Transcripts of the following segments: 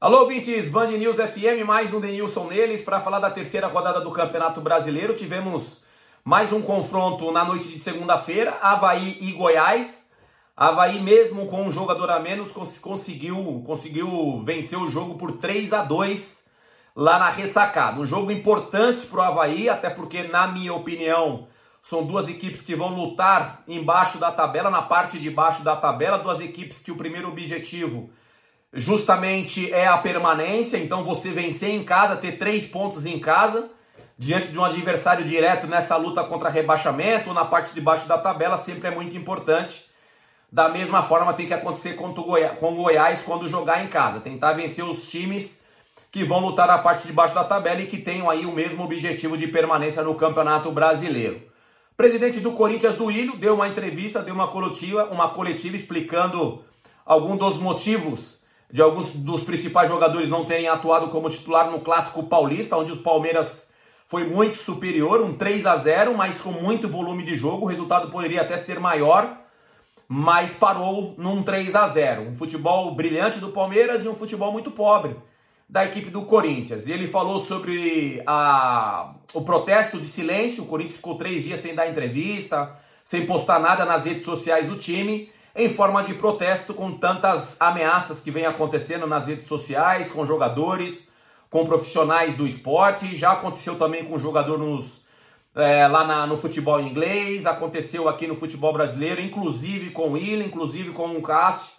Alô, ouvintes, Band News FM, mais um Denilson neles para falar da terceira rodada do Campeonato Brasileiro. Tivemos mais um confronto na noite de segunda-feira, Havaí e Goiás. Havaí, mesmo com um jogador a menos, conseguiu, conseguiu vencer o jogo por 3 a 2 lá na ressacada. Um jogo importante para o Havaí, até porque, na minha opinião, são duas equipes que vão lutar embaixo da tabela, na parte de baixo da tabela, duas equipes que o primeiro objetivo justamente é a permanência. Então, você vencer em casa, ter três pontos em casa, diante de um adversário direto nessa luta contra rebaixamento, na parte de baixo da tabela, sempre é muito importante. Da mesma forma, tem que acontecer com o Goiás quando jogar em casa. Tentar vencer os times que vão lutar na parte de baixo da tabela e que tenham aí o mesmo objetivo de permanência no Campeonato Brasileiro. O presidente do Corinthians, do Ilho, deu uma entrevista, deu uma coletiva, uma coletiva explicando algum dos motivos de alguns dos principais jogadores não terem atuado como titular no Clássico Paulista, onde o Palmeiras foi muito superior, um 3 a 0, mas com muito volume de jogo. O resultado poderia até ser maior, mas parou num 3 a 0. Um futebol brilhante do Palmeiras e um futebol muito pobre da equipe do Corinthians. E ele falou sobre a, o protesto de silêncio. O Corinthians ficou três dias sem dar entrevista, sem postar nada nas redes sociais do time em forma de protesto com tantas ameaças que vem acontecendo nas redes sociais, com jogadores, com profissionais do esporte. Já aconteceu também com jogador nos, é, lá na, no futebol inglês, aconteceu aqui no futebol brasileiro, inclusive com o Willian, inclusive com o Cássio,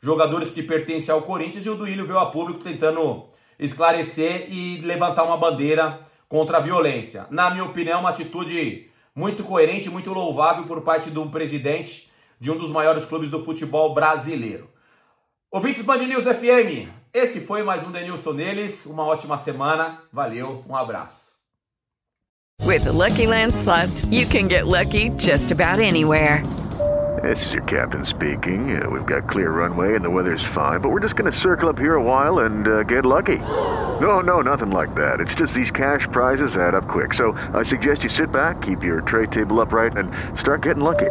jogadores que pertencem ao Corinthians, e o Duílio veio a público tentando esclarecer e levantar uma bandeira contra a violência. Na minha opinião, uma atitude muito coerente, muito louvável por parte do presidente de um dos maiores clubes do futebol brasileiro. Ouvintes Band News FM, esse foi mais um Denilson neles. Uma ótima semana. Valeu, um abraço. With the Lucky Land slots, you can get lucky just about anywhere. This is your captain speaking. Uh, we've got clear runway and the weather's fine, but we're just going to circle up here a while and uh, get lucky. No, no, nothing like that. It's just these cash prizes add up quick. So I suggest you sit back, keep your tray table upright, and start getting lucky.